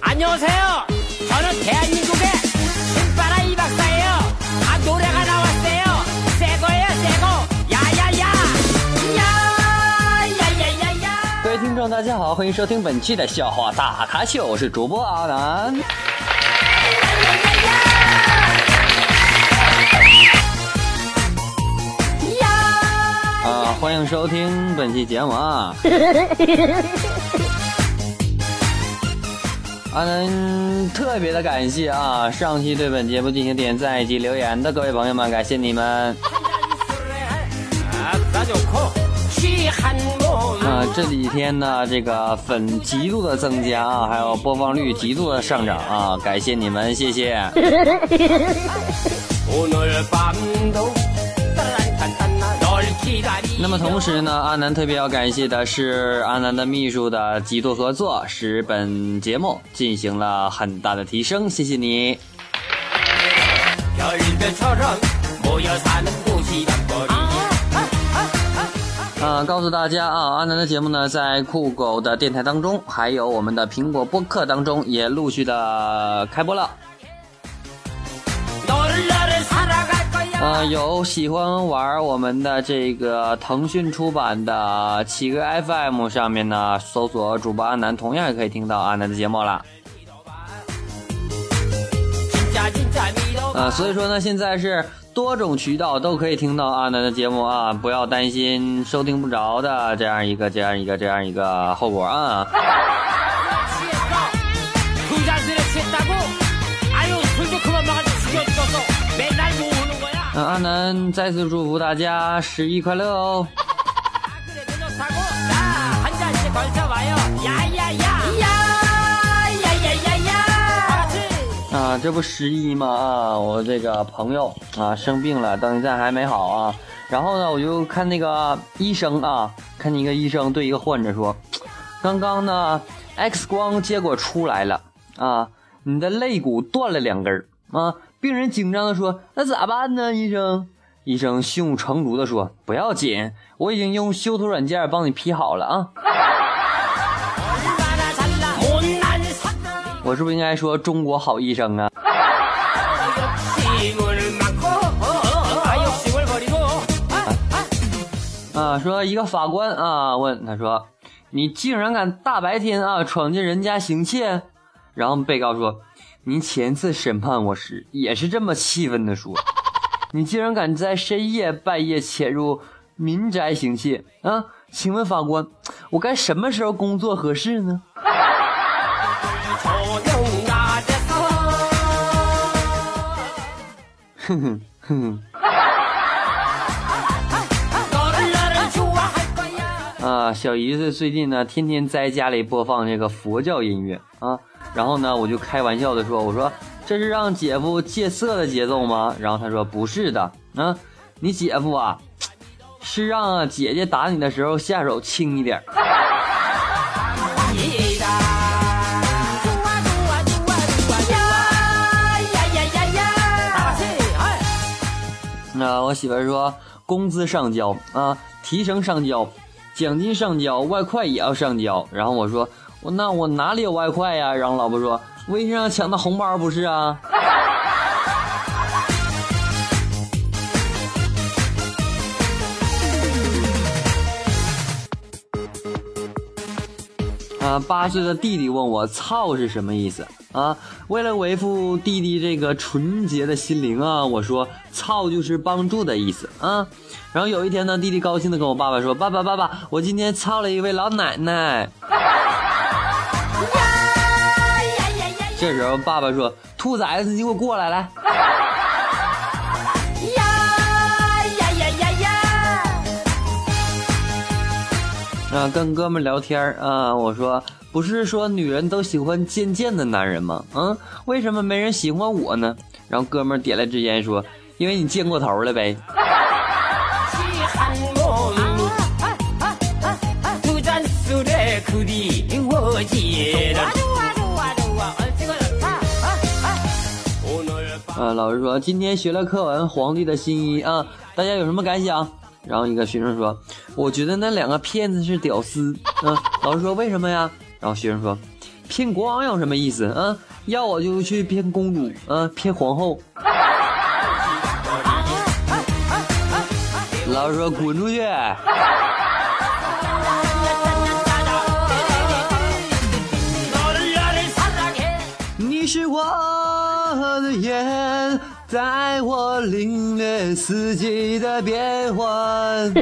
안녕하세요. 저는 대한민국의 신바라 이 박사예요. 아 노래가 나왔어요. 새 거예요, 새 거. 야야야. 야呀呀呀呀。各位听众，大家好，欢迎收听本期的笑话大咖秀，我是主播阿南。 啊，欢迎收听本期节目啊。啊，能特别的感谢啊，上期对本节目进行点赞以及留言的各位朋友们，感谢你们。啊，这几天呢，这个粉极度的增加啊，还有播放率极度的上涨啊，感谢你们，谢谢。那么同时呢，阿南特别要感谢的是阿南的秘书的几度合作，使本节目进行了很大的提升，谢谢你。啊，告诉大家啊，阿南的节目呢，在酷狗的电台当中，还有我们的苹果播客当中，也陆续的开播了。啊有喜欢玩我们的这个腾讯出版的企鹅 fm 上面呢搜索主播阿南同样也可以听到阿南的节目了。啊所以说呢现在是多种渠道都可以听到阿南的节目啊不要担心收听不着的这样一个这样一个这样一个后果啊。阿南再次祝福大家十一快乐哦。啊，这不十一吗？啊，我这个朋友啊生病了，到现在还没好啊。然后呢，我就看那个医生啊，看一个医生对一个患者说：“刚刚呢，X 光结果出来了啊，你的肋骨断了两根儿啊，病人紧张地说：“那咋办呢，医生？”医生胸有成竹地说：“不要紧，我已经用修图软件帮你 P 好了啊。”我是不是应该说“中国好医生”啊？啊，说一个法官啊，问他说：“你竟然敢大白天啊闯进人家行窃？”然后被告说：“您前次审判我时也是这么气愤的说 你竟然敢在深夜半夜潜入民宅行窃啊？请问法官我该什么时候工作合适呢？哼哼哼哼。啊小姨子最近呢天天在家里播放这个佛教音乐啊然后呢我就开玩笑的说，我说这是让姐夫戒色的节奏吗？然后他说不是的。嗯，你姐夫啊，是让姐姐打你的时候下手轻一点。那我媳妇说，工资上交啊，提成上交，奖金上交，外快也要上交。然后我说。我那我哪里有外快呀？然后老婆说，微信上抢的红包不是啊？啊，八岁的弟弟问我“操”是什么意思啊？为了维护弟弟这个纯洁的心灵啊，我说“操”就是帮助的意思啊。然后有一天呢，弟弟高兴的跟我爸爸说：“爸爸，爸爸，我今天操了一位老奶奶。”这时候爸爸说：“兔崽子，你给我过来，来。”啊，跟哥们聊天啊，我说不是说女人都喜欢贱贱的男人吗？嗯，为什么没人喜欢我呢？然后哥们点了支烟说：“因为你贱过头了呗。” 술에 그리워지를. 좋아 좋아 좋아. 얼씨가 좋다. 오늘 밤. 啊，老师说今天学了课文《皇帝的新衣》啊，大家有什么感想？ 然后一个学生说：“我觉得那两个骗子是屌丝。”嗯，老师说：“为什么呀？”然后学生说：“骗国王有什么意思？嗯，要我就去骗公主，嗯，骗皇后。”老师说：“滚出去！” 是我的眼，带我领略四季的变换。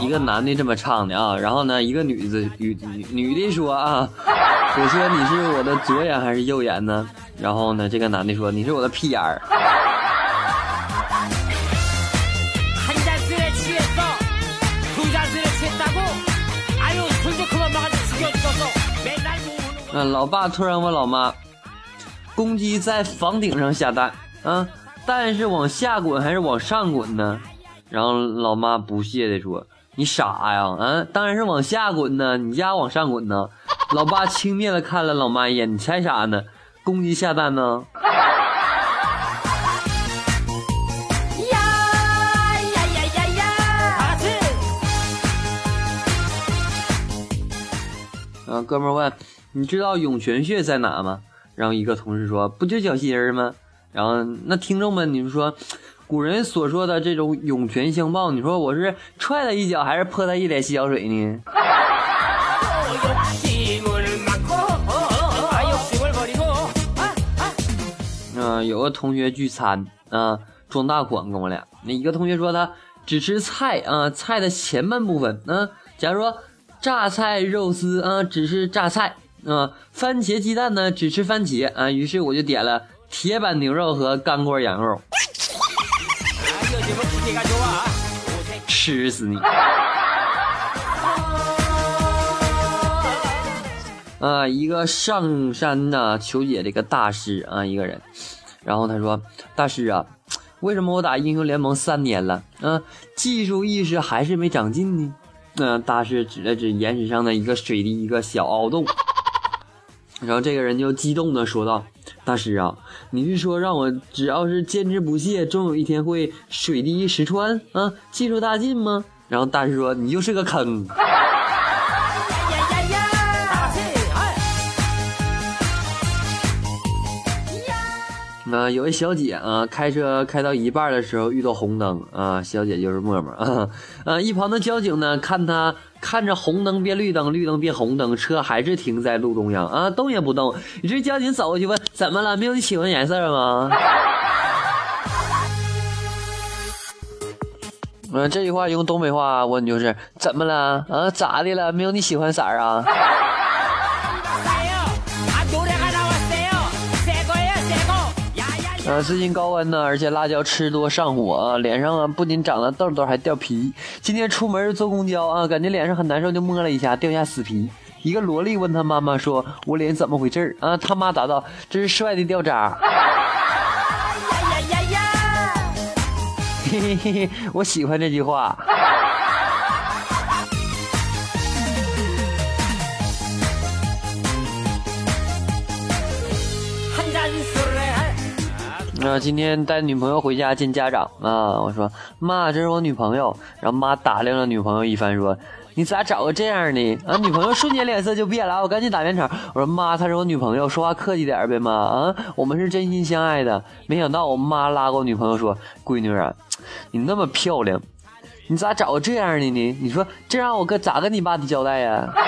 一个男的这么唱的啊，然后呢，一个女子女女的说啊，我说你是我的左眼还是右眼呢？然后呢，这个男的说你是我的屁眼儿。嗯，老爸突然问老妈：“公鸡在房顶上下蛋，啊，蛋是往下滚还是往上滚呢？”然后老妈不屑地说：“你傻呀，啊，当然是往下滚呢，你家往上滚呢。”老爸轻蔑地看了老妈一眼：“你猜啥呢？公鸡下蛋呢？”哥们问。你知道涌泉穴在哪吗？然后一个同事说：“不就脚心儿吗？”然后那听众们，你们说，古人所说的这种涌泉相报，你说我是踹他一脚，还是泼他一脸洗脚水呢？啊，有个同学聚餐啊，装大款跟我俩。那一个同学说他只吃菜啊，菜的前半部分。嗯，假如说榨菜肉丝啊，只是榨菜。啊，番茄鸡蛋呢？只吃番茄啊！于是我就点了铁板牛肉和干锅羊肉，吃死你！啊，一个上山呐求解的一个大师啊，一个人，然后他说：“大师啊，为什么我打英雄联盟三年了，啊，技术意识还是没长进呢？”嗯，大师指了指岩石上的一个水滴，一个小凹洞。然后这个人就激动的说道：“大师啊，你是说让我只要是坚持不懈，终有一天会水滴石穿啊，技术大进吗？”然后大师说：“你就是个坑。”啊，有位小姐啊，开车开到一半的时候遇到红灯啊，小姐就是默默啊，啊，一旁的交警呢，看她看着红灯变绿灯，绿灯变红灯，车还是停在路中央啊，动也不动。于是交警走过去问：“怎么了？没有你喜欢颜色吗？” 嗯，这句话用东北话问就是：“怎么了？啊，咋的了？没有你喜欢色啊？”啊，最近高温呢，而且辣椒吃多上火啊，脸上啊不仅长了痘痘，还掉皮。今天出门坐公交啊，感觉脸上很难受，就摸了一下，掉下死皮。一个萝莉问他妈妈说：“我脸怎么回事啊？”他妈答道：“这是帅的掉渣。”呀呀呀呀！嘿嘿嘿嘿，我喜欢这句话。啊，今天带女朋友回家见家长啊！我说妈，这是我女朋友。然后妈打量了女朋友一番，说：“你咋找个这样的？”啊，女朋友瞬间脸色就变了。我赶紧打圆场，我说妈，她是我女朋友，说话客气点呗，妈啊，我们是真心相爱的。没想到我妈拉过我女朋友说：“闺女啊，你那么漂亮，你咋找个这样的呢？你说这让我跟咋跟你爸的交代呀？”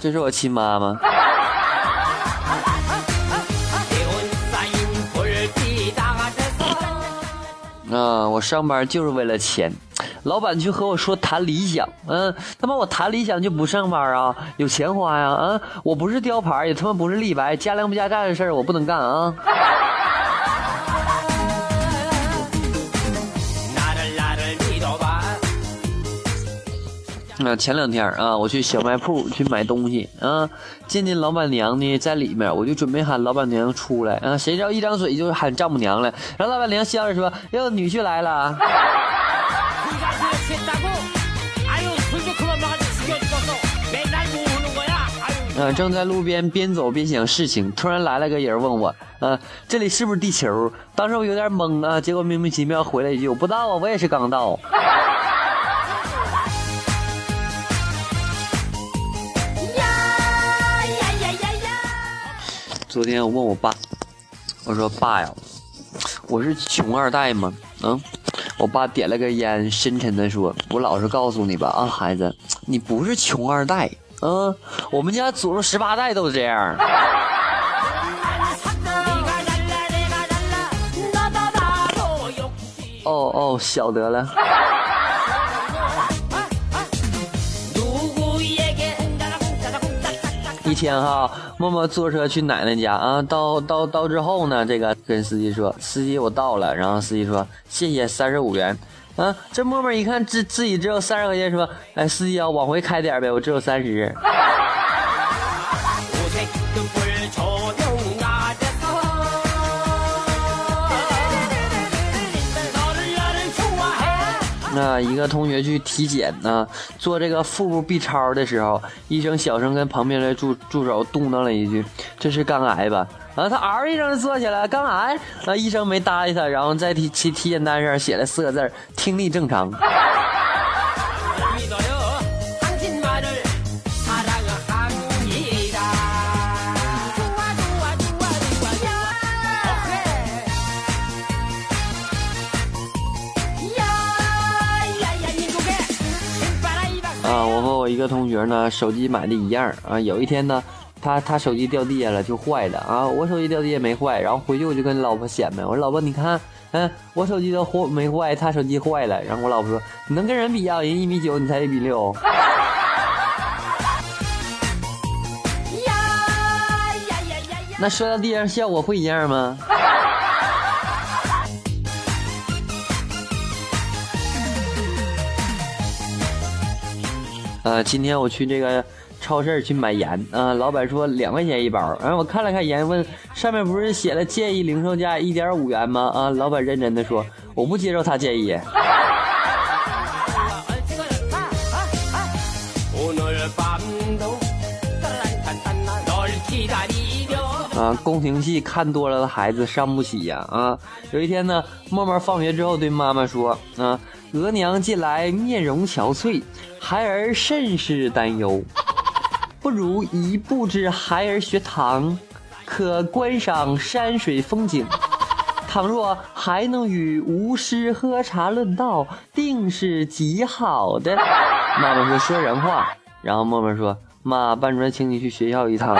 这是我亲妈吗？啊，我上班就是为了钱，老板去和我说谈理想，嗯，他妈我谈理想就不上班啊，有钱花呀，啊，我不是雕牌，也他妈不是立白，加量不加价的事儿我不能干啊。那前两天啊，我去小卖铺去买东西啊，见见老板娘呢在里面，我就准备喊老板娘出来啊，谁知道一张嘴就喊丈母娘了，然后老板娘笑着说：“哟，女婿来了。”呃，正在路边边走边想事情，突然来了个人问我，呃，这里是不是地球？当时我有点懵啊，结果莫名其妙回了一句，我不知道啊，我也是刚到。昨天我问我爸，我说爸呀，我是穷二代吗？嗯，我爸点了根烟，深沉的说：“我老实告诉你吧，啊，孩子，你不是穷二代，嗯，我们家祖宗十八代都是这样。”哦哦，晓得了。一天哈，默默坐车去奶奶家啊，到到到之后呢，这个跟司机说，司机我到了，然后司机说谢谢三十五元，啊，这默默一看自自己只有三十块钱，说，哎，司机啊，往回开点呗，我只有三十。那一个同学去体检呢，做这个腹部 B 超的时候，医生小声跟旁边的助助手嘟囔了一句：“这是肝癌吧？”啊他嗷一声就坐起来，肝癌。那，医生没搭理他，然后在体体体检单上写了四个字：听力正常。一个同学呢，手机买的一样啊。有一天呢，他他手机掉地下了，就坏了啊。我手机掉地下没坏，然后回去我就跟老婆显摆，我说老婆你看，嗯，我手机都坏没坏，他手机坏了。然后我老婆说，你能跟人比啊？人一米九，你才一米六。那摔到地上效果会一样吗？呃，今天我去这个超市去买盐啊，老板说两块钱一包，然后我看了看盐，问上面不是写了建议零售价一点五元吗？啊，老板认真的说，我不接受他建议。啊，宫廷戏看多了的孩子伤不起呀！啊，有一天呢，默默放学之后对妈妈说：“啊，额娘近来面容憔悴，孩儿甚是担忧，不如移步至孩儿学堂，可观赏山水风景。倘若还能与吾师喝茶论道，定是极好的。”妈妈说：“说人话。”然后默默说：“妈，班主任请你去学校一趟。”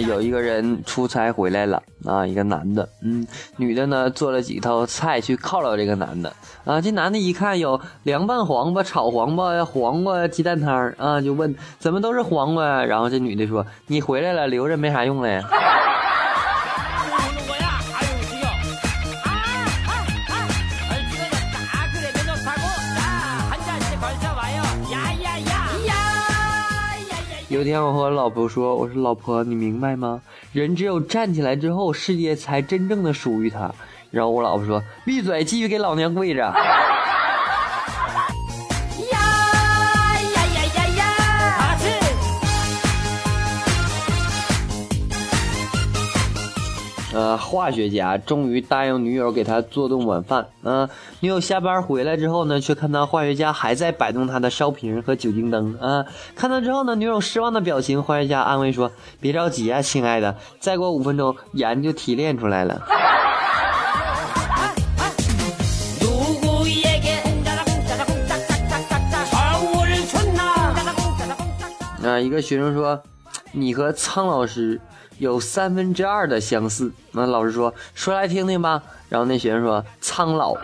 有一个人出差回来了啊，一个男的，嗯，女的呢做了几套菜去犒劳这个男的啊。这男的一看有凉拌黄瓜、炒黄瓜、黄瓜鸡蛋汤啊，就问怎么都是黄瓜？然后这女的说：“你回来了，留着没啥用了有一天，我和我老婆说：“我说老婆，你明白吗？人只有站起来之后，世界才真正的属于他。”然后我老婆说：“闭嘴，继续给老娘跪着。”呃，化学家终于答应女友给他做顿晚饭。啊，女友下班回来之后呢，却看到化学家还在摆弄他的烧瓶和酒精灯。啊，看到之后呢，女友失望的表情，化学家安慰说：“别着急啊，亲爱的，再过五分钟，盐就提炼出来了。”啊，一个学生说：“你和苍老师。”有三分之二的相似。那老师说说来听听吧。然后那学生说苍老。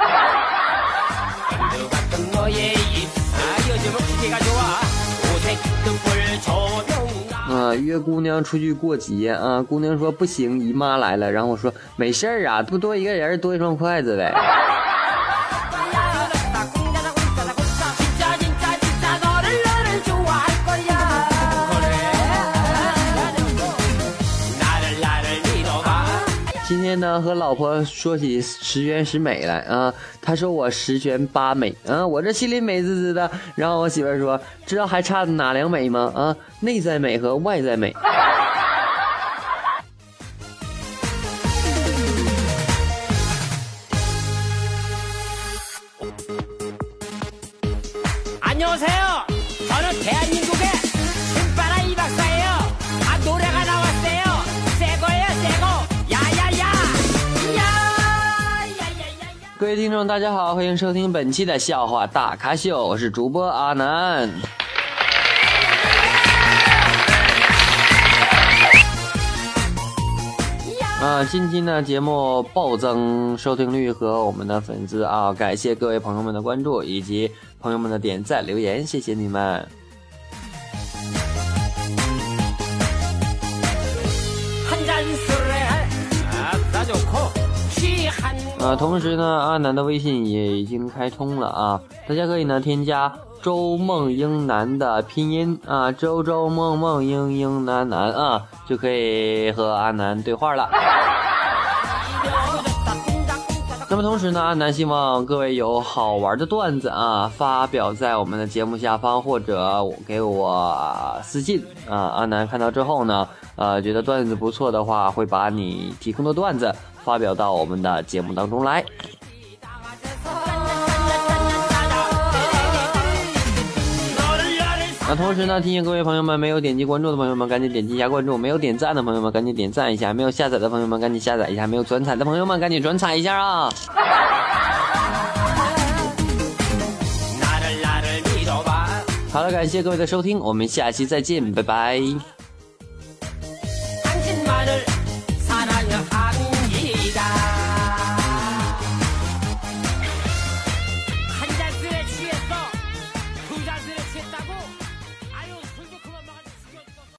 啊，约姑娘出去过节啊，姑娘说不行，姨妈来了。然后我说没事儿啊，不多一个人多一双筷子呗。天呢和老婆说起十全十美来啊，她说我十全八美啊，我这心里美滋滋的。然后我媳妇说，知道还差哪两美吗？啊，内在美和外在美。各位听众，大家好，欢迎收听本期的笑话大咖秀，我是主播阿南。啊，近期呢节目暴增收听率和我们的粉丝啊，感谢各位朋友们的关注以及朋友们的点赞留言，谢谢你们。呃，同时呢，阿南的微信也已经开通了啊，大家可以呢添加周梦英男的拼音啊，周周梦梦英英南南啊，就可以和阿南对话了。那么同时呢，阿南希望各位有好玩的段子啊，发表在我们的节目下方，或者给我私信啊。阿南看到之后呢，呃，觉得段子不错的话，会把你提供的段子发表到我们的节目当中来。那同时呢，提醒各位朋友们，没有点击关注的朋友们赶紧点击一下关注，没有点赞的朋友们赶紧点赞一下，没有下载的朋友们赶紧下载一下，没有转彩的朋友们赶紧转彩一下啊。好了，感谢各位的收听，我们下期再见，拜拜。